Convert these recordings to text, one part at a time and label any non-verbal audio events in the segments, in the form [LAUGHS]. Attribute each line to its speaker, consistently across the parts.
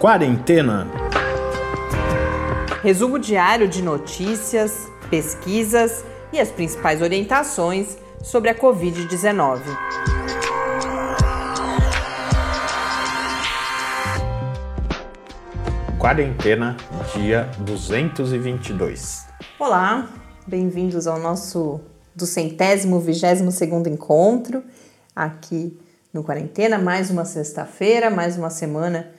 Speaker 1: Quarentena.
Speaker 2: Resumo diário de notícias, pesquisas e as principais orientações sobre a Covid-19.
Speaker 1: Quarentena, dia 222.
Speaker 2: Olá, bem-vindos ao nosso do centésimo, vigésimo segundo encontro aqui no Quarentena. Mais uma sexta-feira, mais uma semana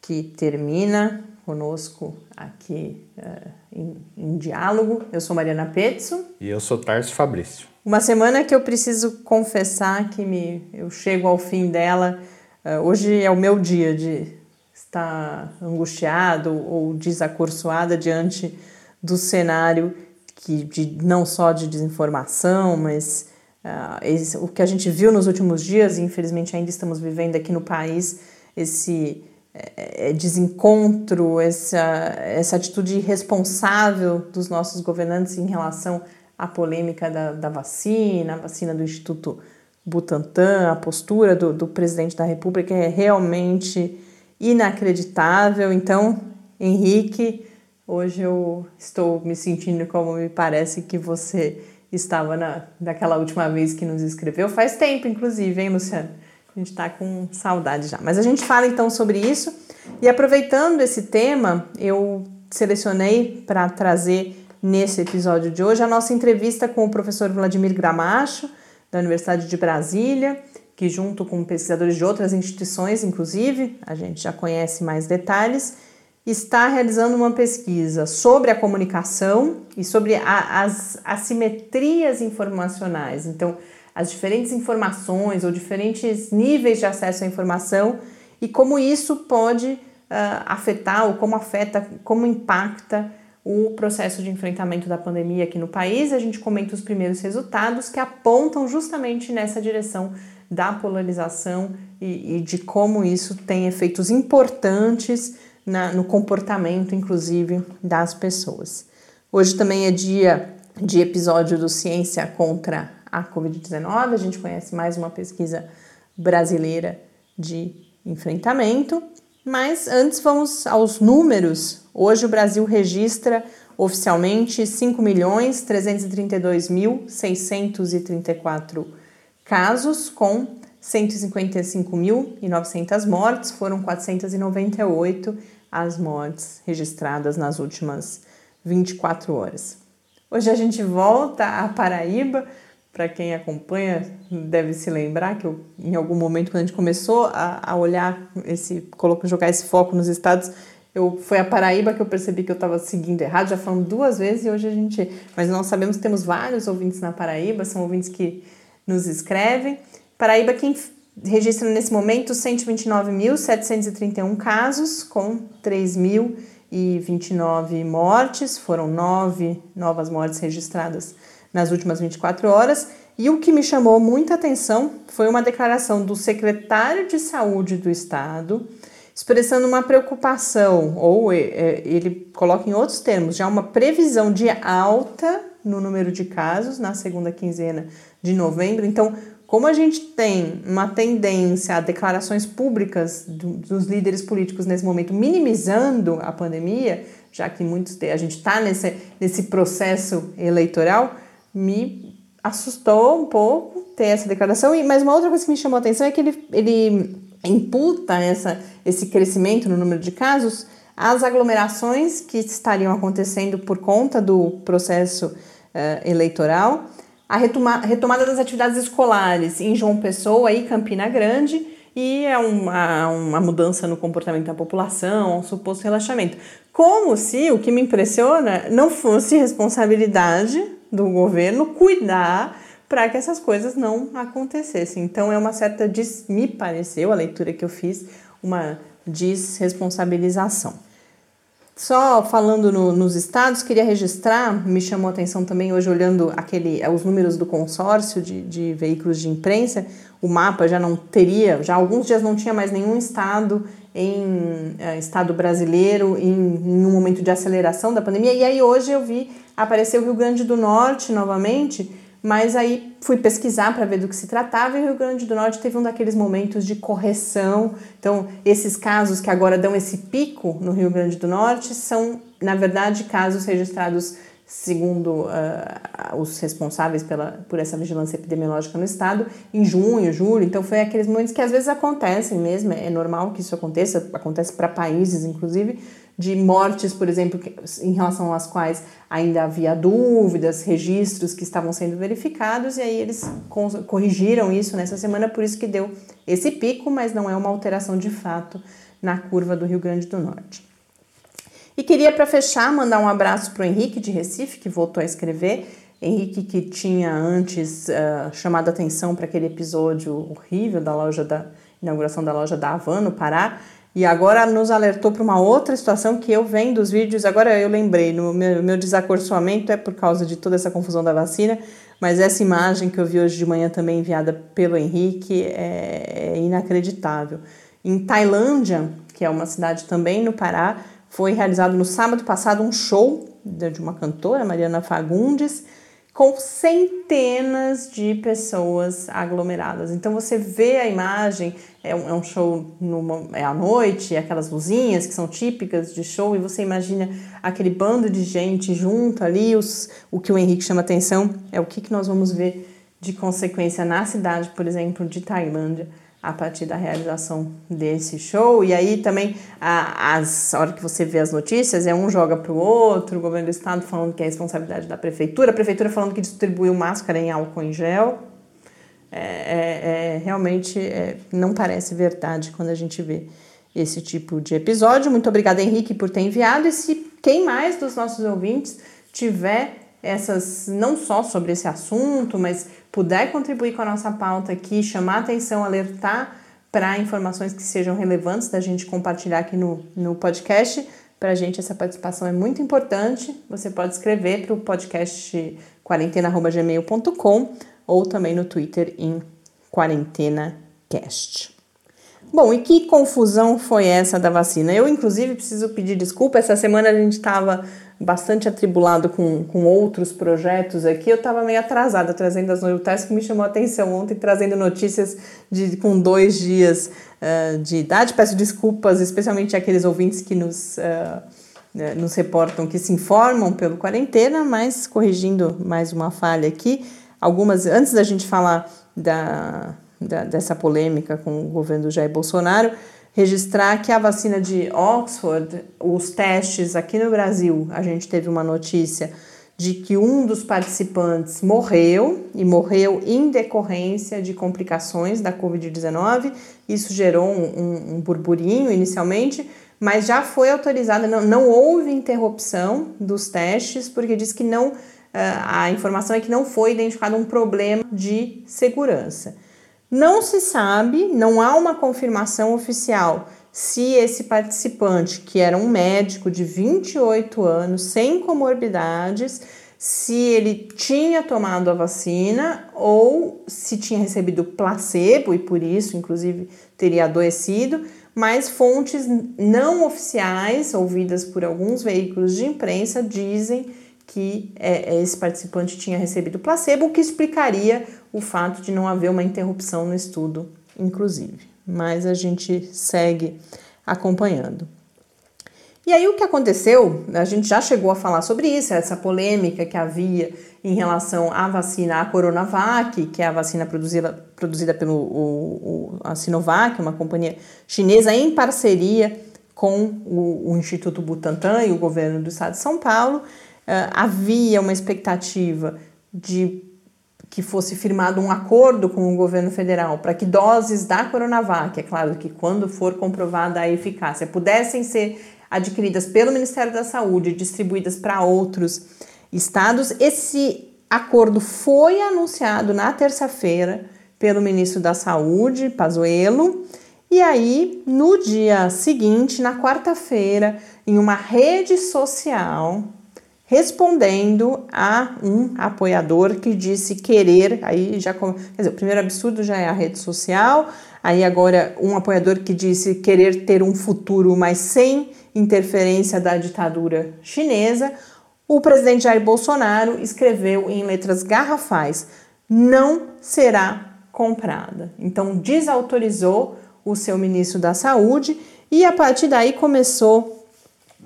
Speaker 2: que termina conosco aqui uh, em, em, diálogo. Eu sou Mariana Petzo.
Speaker 1: E eu sou Tarso Fabrício.
Speaker 2: Uma semana que eu preciso confessar que me, eu chego ao fim dela. Uh, hoje é o meu dia de estar angustiado ou desacursoada diante do cenário que de, não só de desinformação, mas uh, esse, o que a gente viu nos últimos dias, e infelizmente ainda estamos vivendo aqui no país, esse desencontro, essa, essa atitude irresponsável dos nossos governantes em relação à polêmica da, da vacina, a vacina do Instituto Butantan, a postura do, do presidente da República é realmente inacreditável. Então, Henrique, hoje eu estou me sentindo como me parece que você estava na, daquela última vez que nos escreveu. Faz tempo, inclusive, hein, Luciano? A gente está com saudade já. Mas a gente fala então sobre isso. E aproveitando esse tema, eu selecionei para trazer nesse episódio de hoje a nossa entrevista com o professor Vladimir Gramacho, da Universidade de Brasília, que, junto com pesquisadores de outras instituições, inclusive, a gente já conhece mais detalhes, está realizando uma pesquisa sobre a comunicação e sobre a, as assimetrias informacionais. Então, as diferentes informações ou diferentes níveis de acesso à informação e como isso pode uh, afetar ou como afeta, como impacta o processo de enfrentamento da pandemia aqui no país. A gente comenta os primeiros resultados que apontam justamente nessa direção da polarização e, e de como isso tem efeitos importantes na, no comportamento, inclusive, das pessoas. Hoje também é dia de episódio do Ciência contra a Covid-19. A gente conhece mais uma pesquisa brasileira de enfrentamento. Mas antes vamos aos números. Hoje o Brasil registra oficialmente 5.332.634 casos, com 155.900 mortes. Foram 498 as mortes registradas nas últimas 24 horas. Hoje a gente volta à Paraíba para quem acompanha deve se lembrar que eu, em algum momento quando a gente começou a, a olhar esse jogar esse foco nos estados eu foi a Paraíba que eu percebi que eu estava seguindo errado já falamos duas vezes e hoje a gente mas nós sabemos que temos vários ouvintes na Paraíba são ouvintes que nos escrevem. Paraíba quem registra nesse momento 129.731 casos com 3.029 mortes foram nove novas mortes registradas nas últimas 24 horas. E o que me chamou muita atenção foi uma declaração do secretário de Saúde do Estado, expressando uma preocupação, ou é, é, ele coloca em outros termos, já uma previsão de alta no número de casos na segunda quinzena de novembro. Então, como a gente tem uma tendência a declarações públicas dos líderes políticos nesse momento minimizando a pandemia, já que muitos a gente está nesse, nesse processo eleitoral, me assustou um pouco ter essa declaração. E, mas uma outra coisa que me chamou a atenção é que ele, ele imputa essa, esse crescimento no número de casos às aglomerações que estariam acontecendo por conta do processo uh, eleitoral, a retoma, retomada das atividades escolares em João Pessoa e Campina Grande e é uma, uma mudança no comportamento da população, um suposto relaxamento. Como se o que me impressiona não fosse responsabilidade do governo cuidar para que essas coisas não acontecessem. Então é uma certa, des, me pareceu, a leitura que eu fiz, uma desresponsabilização. Só falando no, nos estados, queria registrar, me chamou a atenção também hoje olhando aquele, os números do consórcio de, de veículos de imprensa, o mapa já não teria, já alguns dias não tinha mais nenhum estado em é, estado brasileiro em, em, um momento de aceleração da pandemia. E aí hoje eu vi aparecer o Rio Grande do Norte novamente, Mas aí fui pesquisar para ver do que se tratava e o Rio Grande do Norte teve um daqueles momentos de correção. Então, esses casos que agora dão esse pico no Rio Grande do Norte são, na verdade, casos registrados segundo uh, os responsáveis pela, por essa vigilância epidemiológica no estado, em junho, julho. Então, foi aqueles momentos que às vezes acontecem mesmo, é normal que isso aconteça, acontece para países, inclusive, de mortes, por exemplo, em relação às quais ainda havia dúvidas, registros que estavam sendo verificados, e aí eles corrigiram isso nessa semana, por isso que deu esse pico, mas não é uma alteração de fato na curva do Rio Grande do Norte. E queria, para fechar, mandar um abraço para o Henrique de Recife, que voltou a escrever. Henrique, que tinha antes uh, chamado atenção para aquele episódio horrível da loja da inauguração da loja da Havan, no Pará, e agora nos alertou para uma outra situação que eu vendo os vídeos, agora eu lembrei, no meu, meu desacorçoamento é por causa de toda essa confusão da vacina, mas essa imagem que eu vi hoje de manhã também enviada pelo Henrique é, é inacreditável. Em Tailândia, que é uma cidade também no Pará, foi realizado no sábado passado um show de uma cantora, Mariana Fagundes, com centenas de pessoas aglomeradas. Então você vê a imagem, é um, é um show numa, é à noite, aquelas luzinhas que são típicas de show, e você imagina aquele bando de gente junto ali. Os, o que o Henrique chama atenção é o que, que nós vamos ver de consequência na cidade, por exemplo, de Tailândia a partir da realização desse show. E aí também, a, as, a hora que você vê as notícias, é um joga para o outro, o governo do estado falando que é responsabilidade da prefeitura, a prefeitura falando que distribuiu máscara em álcool em gel. É, é, é realmente é, não parece verdade quando a gente vê esse tipo de episódio. Muito obrigada, Henrique, por ter enviado. E se quem mais dos nossos ouvintes tiver essas, não só sobre esse assunto, mas puder contribuir com a nossa pauta aqui, chamar atenção, alertar para informações que sejam relevantes da gente compartilhar aqui no, no podcast, para a gente essa participação é muito importante. Você pode escrever para o podcast quarentena.gmail.com ou também no Twitter em quarentenacast. Bom, e que confusão foi essa da vacina? Eu, inclusive, preciso pedir desculpa. Essa semana a gente estava bastante atribulado com, com outros projetos aqui, eu estava meio atrasada trazendo as notícias que me chamou a atenção ontem, trazendo notícias de, com dois dias uh, de idade. Peço desculpas, especialmente aqueles ouvintes que nos, uh, nos reportam, que se informam pelo quarentena, mas corrigindo mais uma falha aqui. Algumas, antes da gente falar da, da dessa polêmica com o governo Jair Bolsonaro, registrar que a vacina de Oxford, os testes aqui no Brasil, a gente teve uma notícia de que um dos participantes morreu e morreu em decorrência de complicações da Covid-19. Isso gerou um, um, burburinho inicialmente, mas já foi autorizada, não, não houve interrupção dos testes, porque diz que não, ah, a informação é que não foi identificado um problema de segurança. Não se sabe, não há uma confirmação oficial se esse participante, que era um médico de 28 anos, sem comorbidades, se ele tinha tomado a vacina ou se tinha recebido placebo e por isso, inclusive, teria adoecido, mas fontes não oficiais, ouvidas por alguns veículos de imprensa, dizem que é, esse participante tinha recebido placebo, o que explicaria o fato de não haver uma interrupção no estudo, inclusive. Mas a gente segue acompanhando. E aí o que aconteceu, a gente já chegou a falar sobre isso, essa polêmica que havia em relação à vacina, a Coronavac, que é a vacina produzida, produzida pelo o, o, a Sinovac, uma companhia chinesa em parceria com o, o Instituto Butantan e o governo do estado de São Paulo. Uh, havia uma expectativa de que fosse firmado um acordo com o governo federal para que doses da Coronavac, é claro que quando for comprovada a eficácia, pudessem ser adquiridas pelo Ministério da Saúde e distribuídas para outros estados. Esse acordo foi anunciado na terça-feira pelo ministro da Saúde, Pazuello, e aí no dia seguinte, na quarta-feira, em uma rede social, respondendo a um apoiador que disse querer, aí já, quer dizer, o primeiro absurdo já é a rede social, aí agora um apoiador que disse querer ter um futuro, mas sem interferência da ditadura chinesa, o presidente Jair Bolsonaro escreveu em letras garrafais: não será comprada. Então, desautorizou o seu ministro da Saúde e a partir daí começou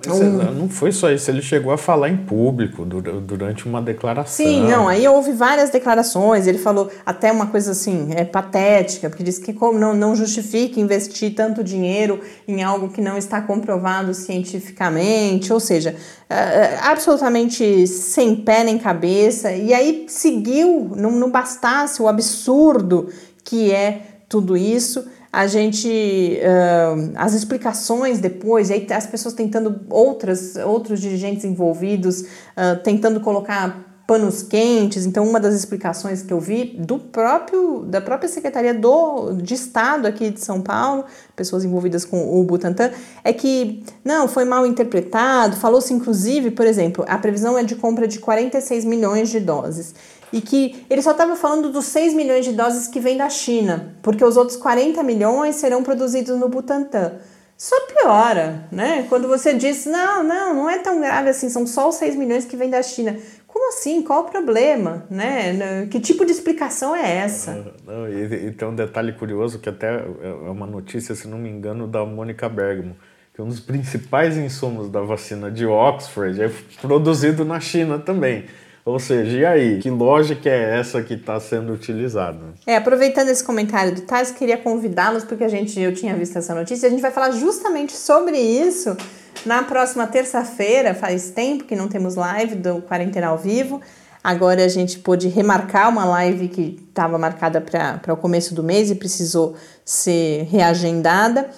Speaker 1: um... não foi só isso, ele chegou a falar em público durante uma declaração.
Speaker 2: Sim, não, aí houve várias declarações, ele falou até uma coisa assim, é patética, porque disse que como não, não justifica investir tanto dinheiro em algo que não está comprovado cientificamente, ou seja, é, é, absolutamente sem pé nem cabeça, e aí seguiu, não, não bastasse o absurdo que é tudo isso, a gente uh, as explicações depois, aí as pessoas tentando outras outros dirigentes envolvidos uh, tentando colocar panos quentes. Então, uma das explicações que eu vi do próprio da própria secretaria do de Estado aqui de São Paulo, pessoas envolvidas com o Butantan, é que não foi mal interpretado. Falou-se inclusive, por exemplo, a previsão é de compra de 46 milhões de doses e que ele só estava falando dos 6 milhões de doses que vêm da China, porque os outros 40 milhões serão produzidos no Butantan. Só piora, né? Quando você diz, não, não, não é tão grave assim, são só os 6 milhões que vêm da China. Como assim? Qual o problema? Né? Que tipo de explicação é essa?
Speaker 1: Não, e, e tem um detalhe curioso que até é uma notícia, se não me engano, da Mônica Bergamo, que um dos principais insumos da vacina de Oxford é produzido na China também. Ou seja, e aí? Que lógica é essa que está sendo utilizada?
Speaker 2: É, aproveitando esse comentário do Tais, queria convidá-los, porque a gente, eu tinha visto essa notícia, a gente vai falar justamente sobre isso na próxima terça-feira. Faz tempo que não temos live do Quarentena ao Vivo. Agora a gente pôde remarcar uma live que estava marcada para o começo do mês e precisou ser reagendada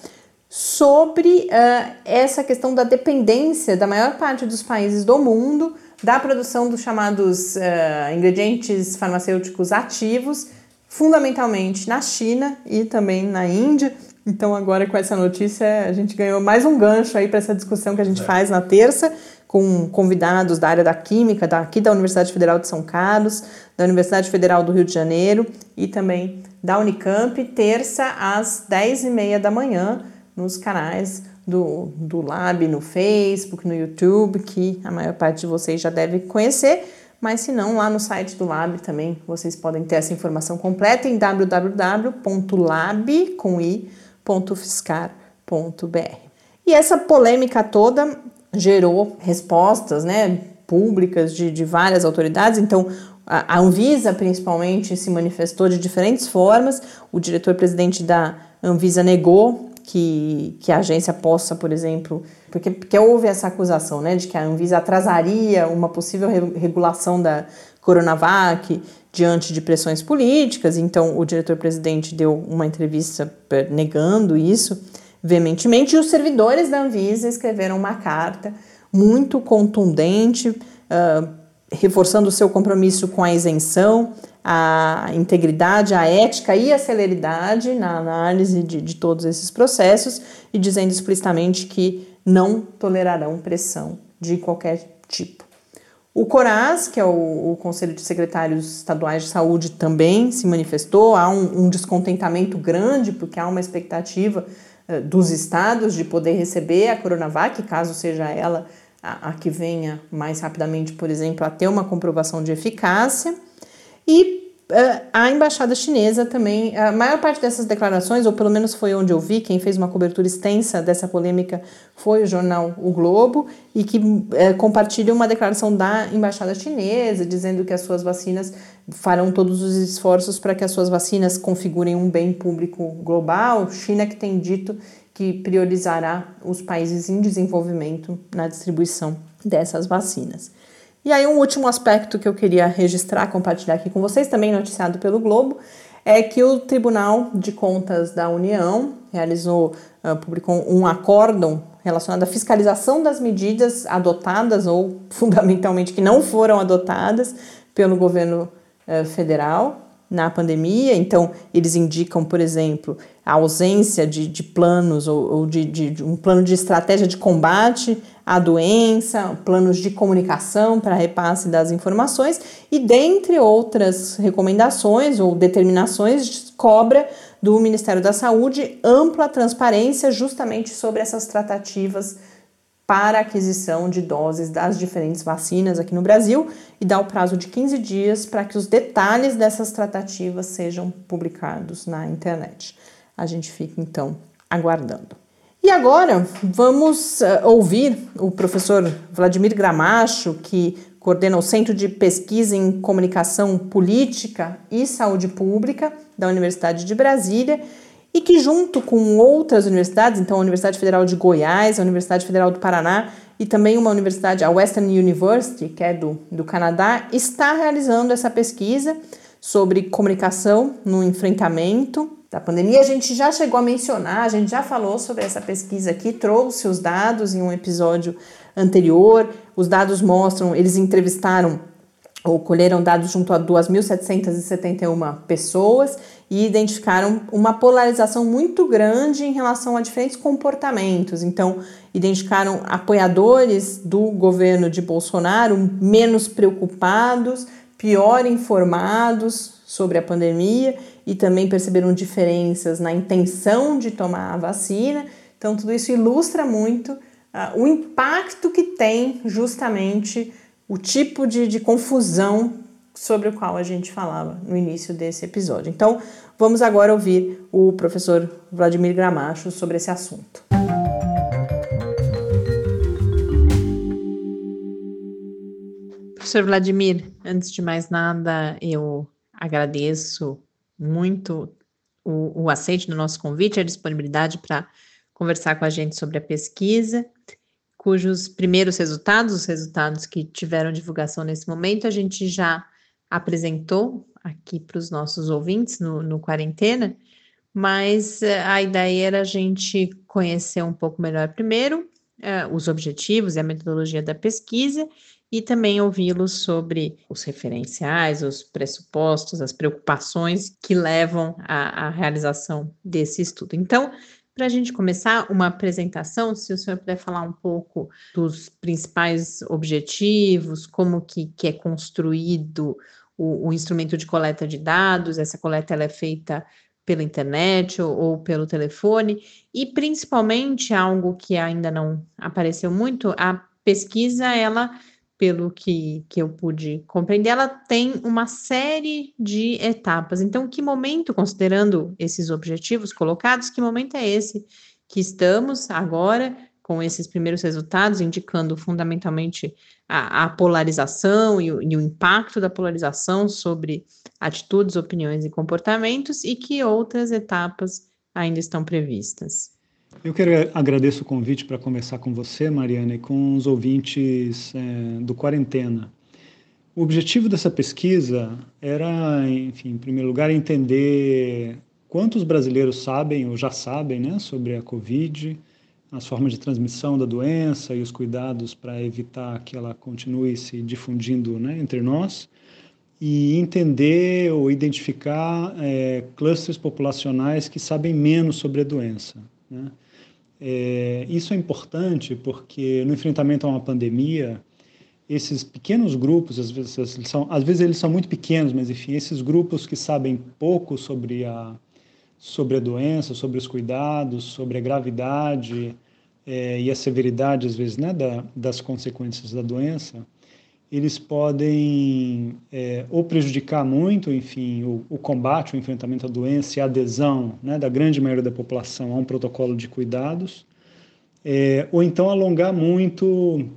Speaker 2: sobre uh, essa questão da dependência da maior parte dos países do mundo da produção dos chamados uh, ingredientes farmacêuticos ativos, fundamentalmente na China e também na Índia. Então, agora com essa notícia, a gente ganhou mais um gancho aí para essa discussão que a gente é. faz na terça, com convidados da área da Química, daqui da Universidade Federal de São Carlos, da Universidade Federal do Rio de Janeiro e também da Unicamp, terça às 10h30 da manhã, nos canais do, do Lab no Facebook, no YouTube, que a maior parte de vocês já deve conhecer, mas se não, lá no site do Lab também vocês podem ter essa informação completa em www.lab.fiscar.br. E essa polêmica toda gerou respostas né, públicas de, de várias autoridades, então a Anvisa principalmente se manifestou de diferentes formas, o diretor-presidente da Anvisa negou que, que a agência possa, por exemplo, porque, porque houve essa acusação né, de que a Anvisa atrasaria uma possível regulação da Coronavac diante de pressões políticas, então o diretor-presidente deu uma entrevista negando isso veementemente, e os servidores da Anvisa escreveram uma carta muito contundente, uh, reforçando o seu compromisso com a isenção, a integridade, a ética e a celeridade na análise de, de todos esses processos e dizendo explicitamente que não tolerarão pressão de qualquer tipo. O CORAS, que é o, o, Conselho de Secretários Estaduais de Saúde, também se manifestou. Há um, um descontentamento grande, porque há uma expectativa uh, dos estados de poder receber a Coronavac, caso seja ela a, a que venha mais rapidamente, por exemplo, a ter uma comprovação de eficácia. E uh, a embaixada chinesa também, a maior parte dessas declarações, ou pelo menos foi onde eu vi, quem fez uma cobertura extensa dessa polêmica foi o jornal O Globo, e que uh, compartilha uma declaração da embaixada chinesa, dizendo que as suas vacinas farão todos os esforços para que as suas vacinas configurem um bem público global. China que tem dito que priorizará os países em desenvolvimento na distribuição dessas vacinas. E aí, um último aspecto que eu queria registrar, compartilhar aqui com vocês, também noticiado pelo Globo, é que o Tribunal de Contas da União realizou, uh, publicou um acórdão relacionado à fiscalização das medidas adotadas ou [LAUGHS] fundamentalmente que não foram adotadas pelo governo uh, federal na pandemia. Então, eles indicam, por exemplo, a ausência de, de planos ou, ou de, de, de, um plano de estratégia de combate a doença, planos de comunicação para repasse das informações e, dentre outras recomendações ou determinações, cobra do Ministério da Saúde ampla transparência justamente sobre essas tratativas para aquisição de doses das diferentes vacinas aqui no Brasil e dá o prazo de 15 dias para que os detalhes dessas tratativas sejam publicados na internet. A gente fica então aguardando. E agora vamos uh, ouvir o professor Vladimir Gramacho, que coordena o Centro de Pesquisa em Comunicação Política e Saúde Pública da Universidade de Brasília e que, junto com outras universidades, então a Universidade Federal de Goiás, a Universidade Federal do Paraná e também uma universidade, a Western University, que é do, do Canadá, está realizando essa pesquisa sobre comunicação no enfrentamento da pandemia. A gente já chegou a mencionar, a gente já falou sobre essa pesquisa aqui, trouxe os dados em um episódio anterior. Os dados mostram, eles entrevistaram ou colheram dados junto a 2.771 pessoas e identificaram uma polarização muito grande em relação a diferentes comportamentos. Então, identificaram apoiadores do governo de Bolsonaro menos preocupados, pior informados sobre a pandemia e também perceberam diferenças na intenção de tomar a vacina. Então, tudo isso ilustra muito uh, o impacto que tem justamente o tipo de, de confusão sobre o qual a gente falava no início desse episódio. Então, vamos agora ouvir o professor Vladimir Gramacho sobre esse assunto. Professor Vladimir, antes de mais nada, eu agradeço muito o, o aceite do nosso convite, a disponibilidade para conversar com a gente sobre a pesquisa, cujos primeiros resultados, os resultados que tiveram divulgação nesse momento, a gente já apresentou aqui para os nossos ouvintes no, no Quarentena, mas eh, a ideia era a gente conhecer um pouco melhor primeiro uh, os objetivos e a metodologia da pesquisa e também ouvi-los sobre os referenciais, os pressupostos, as preocupações que levam à, à realização desse estudo. Então, para a gente começar uma apresentação, se o senhor puder falar um pouco dos principais objetivos, como que, que é construído o, o instrumento de coleta de dados, essa coleta ela é feita pela internet ou, ou, pelo telefone, e principalmente algo que ainda não apareceu muito, a pesquisa ela pelo que, que eu pude compreender, ela tem uma série de etapas. Então, que momento, considerando esses objetivos colocados, que momento é esse que estamos agora com esses primeiros resultados, indicando fundamentalmente a, a polarização e o, e o impacto da polarização sobre atitudes, opiniões e comportamentos, e que outras etapas ainda estão previstas?
Speaker 3: Eu quero agradecer o convite para conversar com você, Mariana, e com os ouvintes é, do Quarentena. O objetivo dessa pesquisa era, enfim, em primeiro lugar, entender quantos brasileiros sabem ou já sabem né, sobre a Covid, as formas de transmissão da doença e os cuidados para evitar que ela continue se difundindo né, entre nós, e entender ou identificar é, clusters populacionais que sabem menos sobre a doença. Né? É, isso é importante porque no enfrentamento a uma pandemia, esses pequenos grupos, às vezes, eles são, às vezes eles são muito pequenos, mas enfim, esses grupos que sabem pouco sobre a, sobre a doença, sobre os cuidados, sobre a gravidade é, e a severidade, às vezes, né, da, das consequências da doença, eles podem é, ou prejudicar muito, enfim, o, o, combate, o enfrentamento à doença e a adesão né, da grande maioria da população a um protocolo de cuidados, é, ou então alongar muito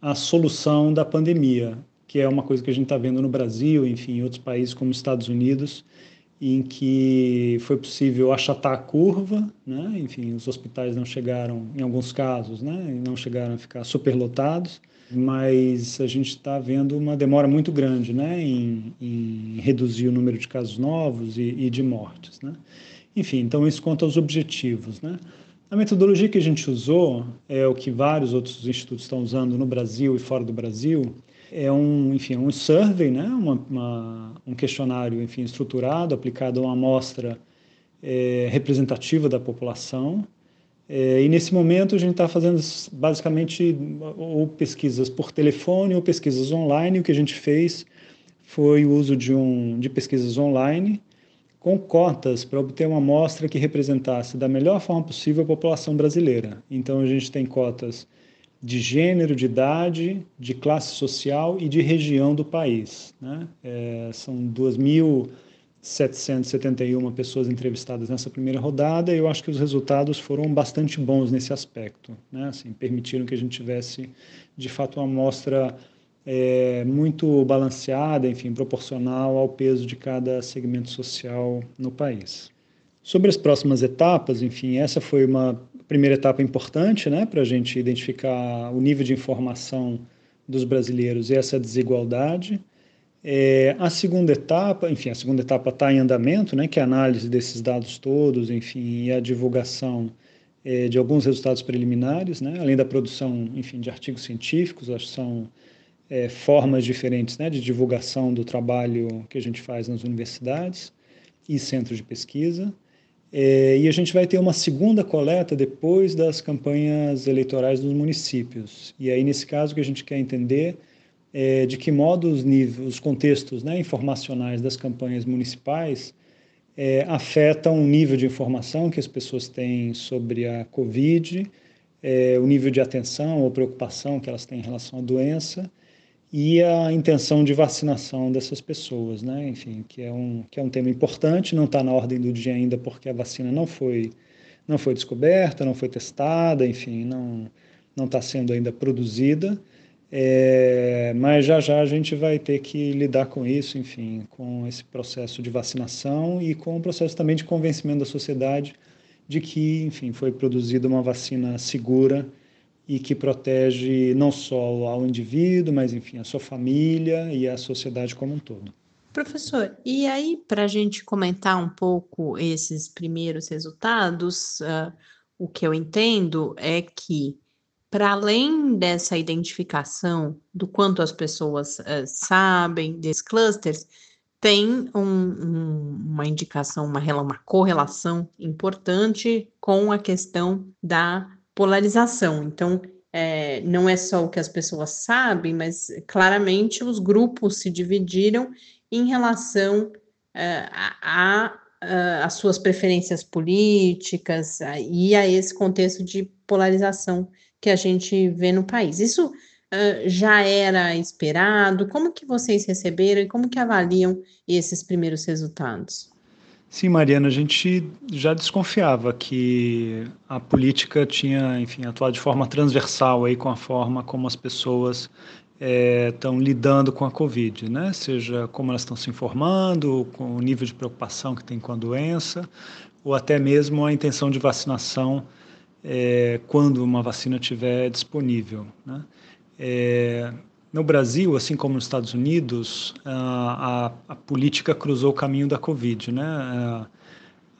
Speaker 3: a solução da pandemia, que é uma coisa que a gente está vendo no Brasil, enfim, em outros países como Estados Unidos, em que foi possível achatar a curva, né? enfim, os hospitais não chegaram, em alguns casos, né? não chegaram a ficar superlotados, mas a gente está vendo uma demora muito grande né, em, em, reduzir o número de casos novos e, e, de mortes. Né? Enfim, então isso quanto aos objetivos. Né? A metodologia que a gente usou é o que vários outros institutos estão usando no Brasil e fora do Brasil. É um, enfim, um survey, né? uma, uma um questionário enfim, estruturado, aplicado a uma amostra é, representativa da população, é, e nesse momento a gente está fazendo basicamente ou pesquisas por telefone ou pesquisas online. O que a gente fez foi o uso de, um, de pesquisas online com cotas para obter uma amostra que representasse da melhor forma possível a população brasileira. Então a gente tem cotas de gênero, de idade, de classe social e de região do país. Né? É, são 2.771 pessoas entrevistadas nessa primeira rodada e eu acho que os resultados foram bastante bons nesse aspecto. Né? Assim, permitiram que a gente tivesse, de fato, uma amostra é, muito balanceada, enfim, proporcional ao peso de cada segmento social no país. Sobre as próximas etapas, enfim, essa foi uma primeira etapa importante né, para a gente identificar o nível de informação dos brasileiros e essa desigualdade. É, a segunda etapa, enfim, a segunda etapa está em andamento, né, que é a análise desses dados todos, enfim, e a divulgação é, de alguns resultados preliminares, né, além da produção, enfim, de artigos científicos, acho que são é, formas diferentes né, de divulgação do trabalho que a gente faz nas universidades e centros de pesquisa. É, e a gente vai ter uma segunda coleta depois das campanhas eleitorais dos municípios. E aí, nesse caso, o que a gente quer entender é de que modo os, níveis, os contextos né, informacionais das campanhas municipais é, afetam o nível de informação que as pessoas têm sobre a Covid, é, o nível de atenção ou preocupação que elas têm em relação à doença e a intenção de vacinação dessas pessoas, né? Enfim, que é um que é um tema importante, não está na ordem do dia ainda porque a vacina não foi não foi descoberta, não foi testada, enfim, não não está sendo ainda produzida, é, mas já já a gente vai ter que lidar com isso, enfim, com esse processo de vacinação e com o processo também de convencimento da sociedade de que, enfim, foi produzida uma vacina segura e que protege não só ao indivíduo, mas enfim, a sua família e a sociedade como um todo.
Speaker 2: Professor, e aí para a gente comentar um pouco esses primeiros resultados, uh, o que eu entendo é que para além dessa identificação do quanto as pessoas uh, sabem desses clusters, tem um, um, uma indicação, uma, uma correlação importante com a questão da polarização. Então, é, não é só o que as pessoas sabem, mas claramente os grupos se dividiram em relação é, a, a, as suas preferências políticas e a esse contexto de polarização que a gente vê no país. Isso uh, já era esperado? Como que vocês receberam e como que avaliam esses primeiros resultados?
Speaker 3: Sim, Mariana, a gente já desconfiava que a política tinha, enfim, atuado de forma transversal aí com a forma como as pessoas estão é, lidando com a Covid, né? Seja como elas estão se informando, com o nível de preocupação que tem com a doença, ou até mesmo a intenção de vacinação é, quando uma vacina estiver disponível, né? É, no Brasil, assim como nos Estados Unidos, a, a, a política cruzou o caminho da Covid, né? A,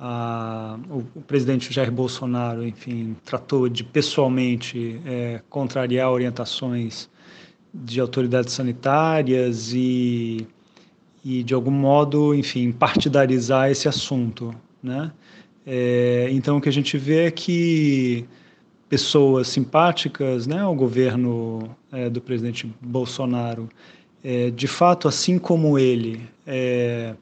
Speaker 3: a, o, o, presidente Jair Bolsonaro, enfim, tratou de pessoalmente é, contrariar orientações de autoridades sanitárias e, e, de algum modo, enfim, partidarizar esse assunto, né? É, então, o que a gente vê é que pessoas simpáticas né, ao governo é, do presidente Bolsonaro, é, de fato, assim como ele, é,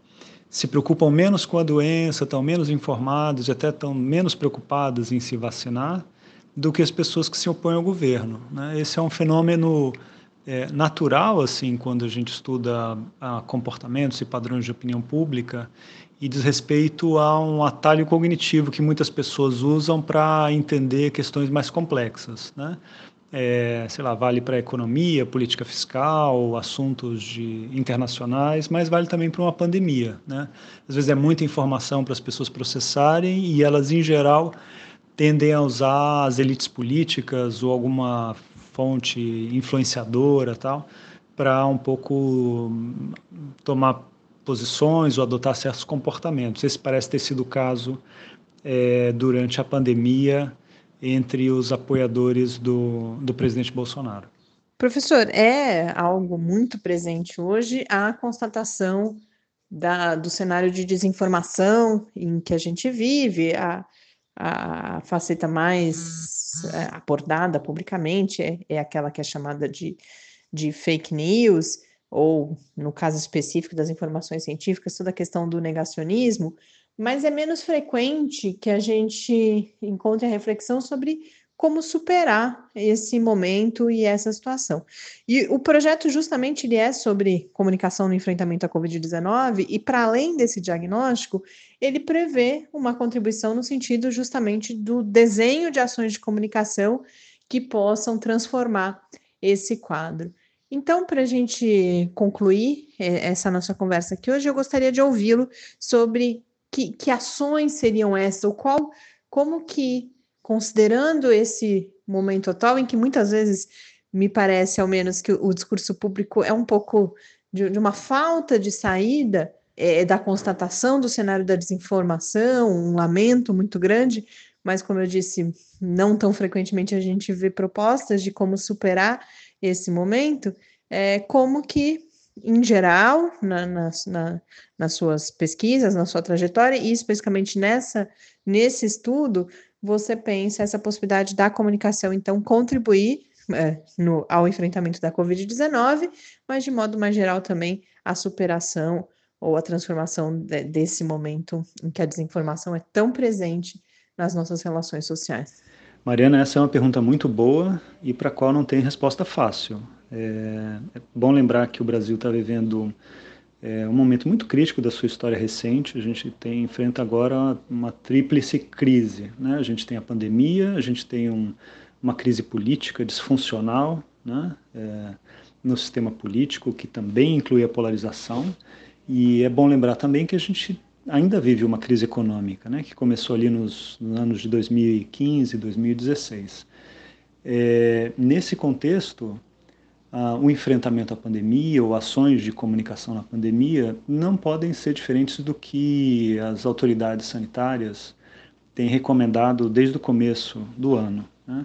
Speaker 3: se preocupam menos com a doença, estão menos informados e até estão menos preocupados em se vacinar do que as pessoas que se opõem ao governo. Né? Esse é um fenômeno é, natural, assim, quando a gente estuda a, comportamentos e padrões de opinião pública e diz respeito a um atalho cognitivo que muitas pessoas usam para entender questões mais complexas, né? É, sei lá, vale para economia, política fiscal, assuntos de internacionais, mas vale também para uma pandemia, né? Às vezes é muita informação para as pessoas processarem e elas, em geral, tendem a usar as elites políticas ou alguma fonte influenciadora tal para um pouco tomar posições ou adotar certos comportamentos. Esse parece ter sido o caso é, durante a pandemia entre os apoiadores do, do presidente Bolsonaro.
Speaker 2: Professor, é algo muito presente hoje a constatação da, do cenário de desinformação em que a gente vive, a, a faceta mais é, abordada publicamente é, é aquela que é chamada de, de fake news, ou no caso específico das informações científicas, toda a questão do negacionismo, mas é menos frequente que a gente encontre a reflexão sobre como superar esse momento e essa situação. E o projeto justamente ele é sobre comunicação no enfrentamento à COVID-19 e para além desse diagnóstico, ele prevê uma contribuição no sentido justamente do desenho de ações de comunicação que possam transformar esse quadro. Então, para a gente concluir é, essa nossa conversa aqui hoje, eu gostaria de ouvi-lo sobre que, que ações seriam essas, ou qual, como que, considerando esse momento atual, em que muitas vezes me parece, ao menos, que o, discurso público é um pouco de, de uma falta de saída é, da constatação do cenário da desinformação, um lamento muito grande, mas, como eu disse, não tão frequentemente a gente vê propostas de como superar esse momento, é, como que em geral, na, nas, na, nas suas pesquisas, na sua trajetória, e especificamente nessa, nesse estudo, você pensa essa possibilidade da comunicação, então, contribuir é, no, ao enfrentamento da Covid-19, mas de modo mais geral também a superação ou a transformação de, desse momento em que a desinformação é tão presente nas nossas relações sociais.
Speaker 3: Mariana, essa é uma pergunta muito boa e para a qual não tem resposta fácil. É, é bom lembrar que o Brasil está vivendo é, um momento muito crítico da sua história recente. A gente tem, enfrenta agora uma tríplice crise. Né? A gente tem a pandemia, a gente tem um, uma crise política disfuncional né? É, no sistema político, que também inclui a polarização. E é bom lembrar também que a gente ainda vive uma crise econômica, né? que começou ali nos, nos anos de 2015, 2016. É, nesse contexto, uh, o enfrentamento à pandemia ou ações de comunicação na pandemia não podem ser diferentes do que as autoridades sanitárias têm recomendado desde o começo do ano, né?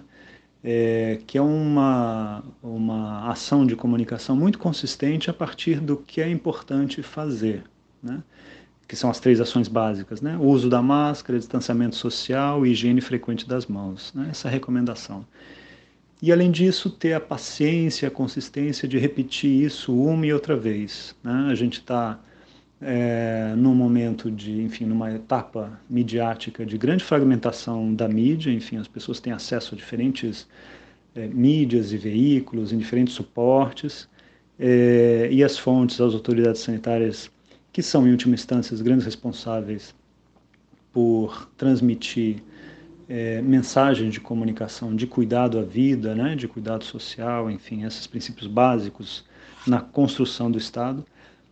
Speaker 3: é, que é uma, uma ação de comunicação muito consistente a partir do que é importante fazer, né? Que são as três ações básicas, né? o uso da máscara, distanciamento social e higiene frequente das mãos, né? essa recomendação. E além disso, ter a paciência, a consistência de repetir isso uma e outra vez. Né? A gente está é, num momento de, enfim, numa etapa midiática de grande fragmentação da mídia, enfim, as pessoas têm acesso a diferentes é, mídias e veículos em diferentes suportes, é, e as fontes, as autoridades sanitárias, que são, em última instância, os grandes responsáveis por transmitir é, mensagens de comunicação de cuidado à vida, né, de cuidado social, enfim, esses princípios básicos na construção do Estado,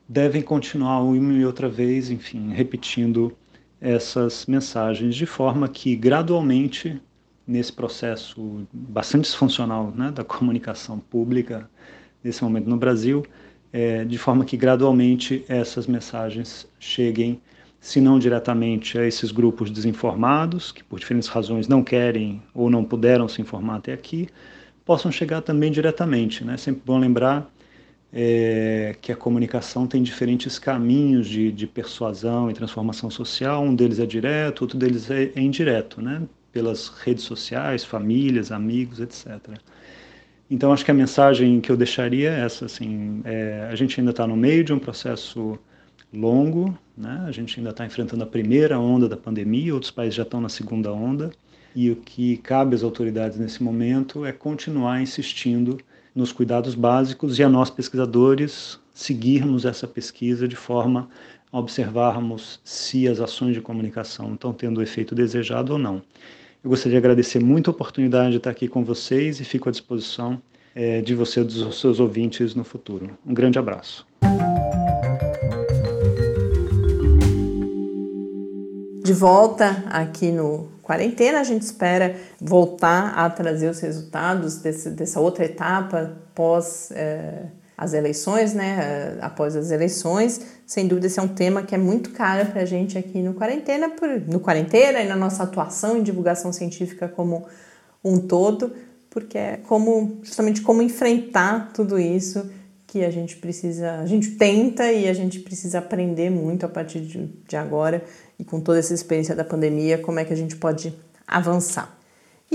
Speaker 3: devem continuar uma e outra vez, enfim, repetindo essas mensagens de forma que gradualmente nesse processo bastante disfuncional né, da comunicação pública nesse momento no Brasil, é, de forma que gradualmente essas mensagens cheguem se não diretamente a esses grupos desinformados, que por diferentes razões não querem ou não puderam se informar até aqui, possam chegar também diretamente. Né? Sempre bom lembrar é, que a comunicação tem diferentes caminhos de, de, persuasão e transformação social, um deles é direto, outro deles é, é indireto, né? pelas redes sociais, famílias, amigos, etc. Então, acho que a mensagem que eu deixaria é essa, assim, é, a gente ainda está no meio de um processo longo, né? a gente ainda está enfrentando a primeira onda da pandemia, outros países já estão na segunda onda, e o que cabe às autoridades nesse momento é continuar insistindo nos cuidados básicos e a nós pesquisadores seguirmos essa pesquisa de forma a observarmos se as ações de comunicação estão tendo o efeito desejado ou não. Eu gostaria de agradecer muito a oportunidade de estar aqui com vocês e fico à disposição é, de você e dos seus ouvintes no futuro. Um grande abraço.
Speaker 2: de volta aqui no Quarentena. A gente espera voltar a trazer os resultados desse, dessa outra etapa pós é, as eleições, né? Eh, após as eleições. Sem dúvida, esse é um tema que é muito caro para a gente aqui no Quarentena, por, no Quarentena e na nossa atuação em divulgação científica como um todo, porque é como justamente como enfrentar tudo isso que a gente precisa, a gente tenta e a gente precisa aprender muito a partir de, de agora e com toda essa experiência da pandemia, como é que a gente pode avançar.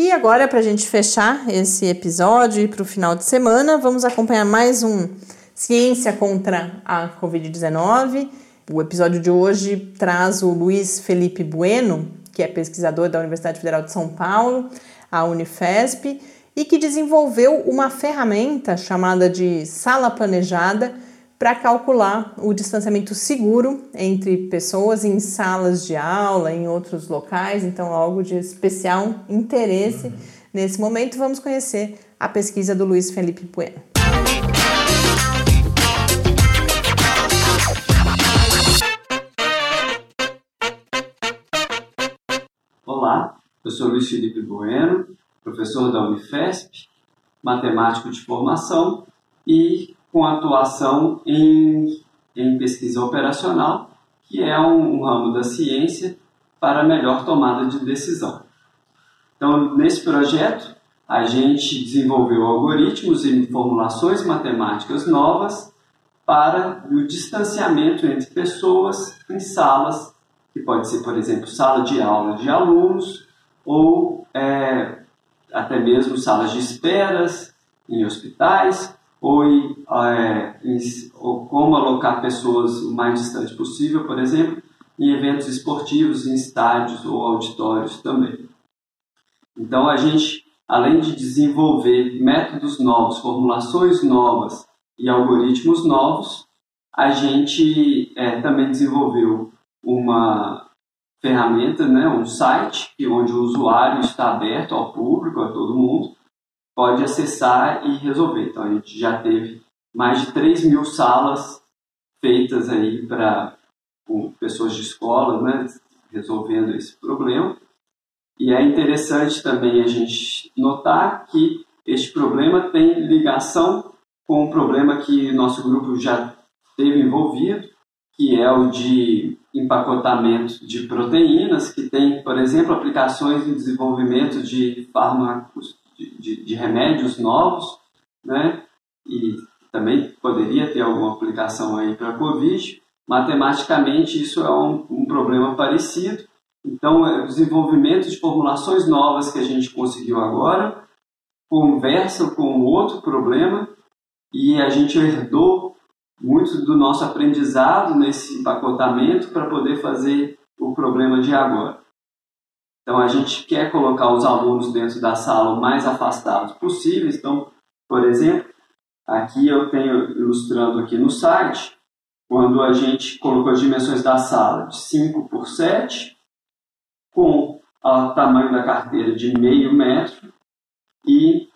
Speaker 2: E agora, para a gente fechar esse episódio e para o final de semana, vamos acompanhar mais um Ciência contra a Covid-19. O episódio de hoje traz o Luiz Felipe Bueno, que é pesquisador da Universidade Federal de São Paulo, a Unifesp, e que desenvolveu uma ferramenta chamada de sala planejada para calcular o distanciamento seguro entre pessoas em salas de aula, em outros locais, então algo de especial interesse. Uhum. Nesse momento, vamos conhecer a pesquisa do Luiz Felipe Bueno.
Speaker 4: Olá, eu sou Luiz Felipe Bueno, professor da Unifesp, matemático de formação e com atuação em, em pesquisa operacional, que é um, um ramo da ciência para melhor tomada de decisão. Então, nesse projeto, a gente desenvolveu algoritmos e formulações matemáticas novas para o distanciamento entre pessoas em salas, que pode ser, por exemplo, sala de aula de alunos ou é, até mesmo salas de esperas em hospitais ou, é, ou como alocar pessoas o mais distante possível, por exemplo, em eventos esportivos, em estádios ou auditórios também. Então, a gente, além de desenvolver métodos novos, formulações novas e algoritmos novos, a gente é, também desenvolveu uma ferramenta, né, um site, onde o usuário está aberto ao público, a todo mundo, pode acessar e resolver. Então, a gente já teve mais de 3 mil salas feitas aí para pessoas de escola, né, resolvendo esse problema. E é interessante também a gente notar que este problema tem ligação com um problema que nosso grupo já teve envolvido, que é o de empacotamento de proteínas, que tem, por exemplo, aplicações em desenvolvimento de fármacos, de, de, remédios novos, né? E também poderia ter alguma aplicação aí para a Covid. Matematicamente, isso é um, um problema parecido, então, é o desenvolvimento de formulações novas que a gente conseguiu agora conversam com outro problema e a gente herdou muito do nosso aprendizado nesse empacotamento para poder fazer o problema de agora. Então, a gente quer colocar os alunos dentro da sala o mais afastados possíveis. Então, por exemplo, aqui eu tenho ilustrando aqui no site, quando a gente colocou as dimensões da sala de 5 por 7, com o tamanho da carteira de meio metro e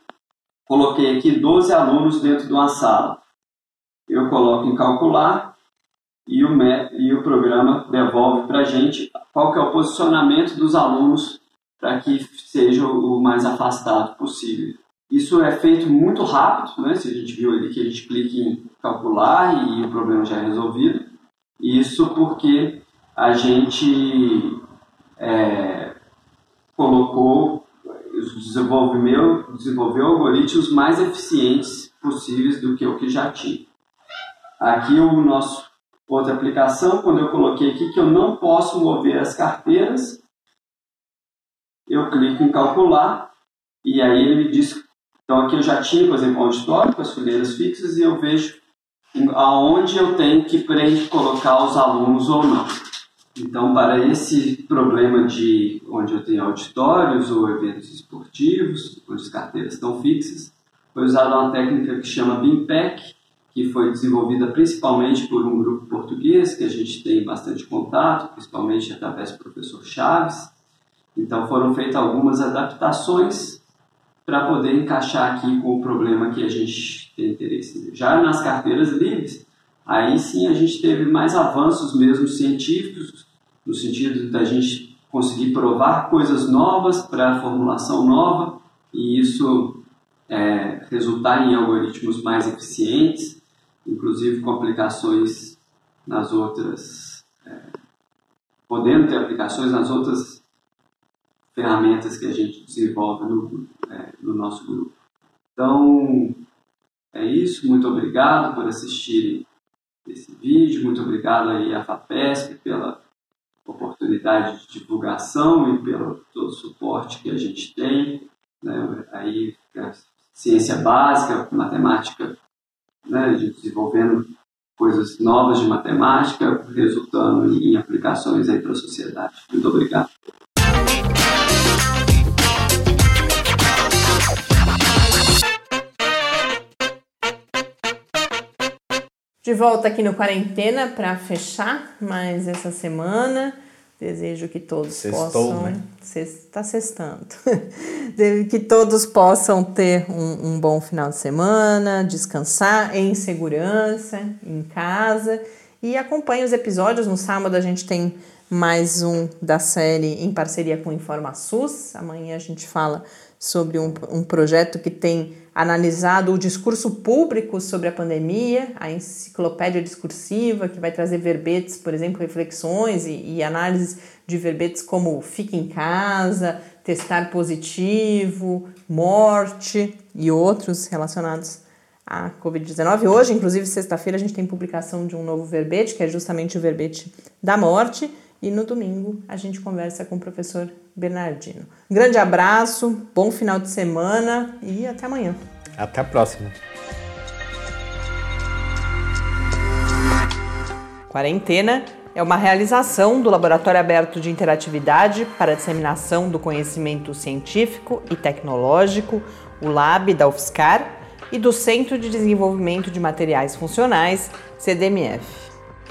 Speaker 4: coloquei aqui 12 alunos dentro de uma sala. Eu coloco em calcular e o, e o programa devolve para a gente qual que é o posicionamento dos alunos para que seja o mais afastado possível. Isso é feito muito rápido, né? se a gente viu ali que a gente clica em calcular e o problema já é resolvido. Isso porque a gente é, colocou, desenvolveu, desenvolveu algoritmos mais eficientes possíveis do que o que já tinha. Aqui o nosso outra aplicação, quando eu coloquei aqui que eu não posso mover as carteiras, eu clico em calcular e aí ele me diz, então aqui eu já tinha, por exemplo, um auditório com as fileiras fixas e eu vejo aonde eu tenho que colocar os alunos ou não. Então, para esse problema de onde eu tenho auditórios ou eventos esportivos, onde as carteiras estão fixas, foi usada uma técnica que chama BIMPEC, que foi desenvolvida principalmente por um grupo português, que a gente tem bastante contato, principalmente através do professor Chaves. Então, foram feitas algumas adaptações para poder encaixar aqui com o problema que a gente tem interesse. Já nas carteiras livres, Aí sim a gente teve mais avanços mesmo científicos, no sentido da gente conseguir provar coisas novas para formulação nova e isso é, resultar em algoritmos mais eficientes, inclusive com aplicações nas outras, é, podendo ter aplicações nas outras ferramentas que a gente desenvolve no, é, no nosso grupo. Então, é isso. Muito obrigado por assistirem esse vídeo. Muito obrigado aí à FAPESP pela oportunidade de divulgação e pelo todo o suporte que a gente tem. Né? Aí, ciência básica, matemática, né? desenvolvendo coisas novas de matemática, resultando em aplicações aí para a sociedade. Muito obrigado.
Speaker 2: De volta aqui no Quarentena para fechar mais essa semana. Desejo que todos Sextou, possam. Né? Está sextando. [LAUGHS] que todos possam ter um, um, bom final de semana, descansar em segurança, em casa. E acompanhe os episódios. No sábado a gente tem mais um da série em parceria com o InformaSUS. Amanhã a gente fala sobre um, um projeto que tem analisado o discurso público sobre a pandemia, a enciclopédia discursiva, que vai trazer verbetes, por exemplo, reflexões e, e análises de verbetes como fique em casa, testar positivo, morte e outros relacionados à Covid-19. Hoje, inclusive, sexta-feira, a gente tem publicação de um novo verbete, que é justamente o verbete da morte. E no domingo a gente conversa com o professor Bernardino. Um grande abraço, bom final de semana e até amanhã.
Speaker 1: Até a próxima.
Speaker 2: Quarentena é uma realização do Laboratório Aberto de Interatividade para a Disseminação do Conhecimento Científico e Tecnológico, o LAB da UFSCar, e do Centro de Desenvolvimento de Materiais Funcionais, CDMF.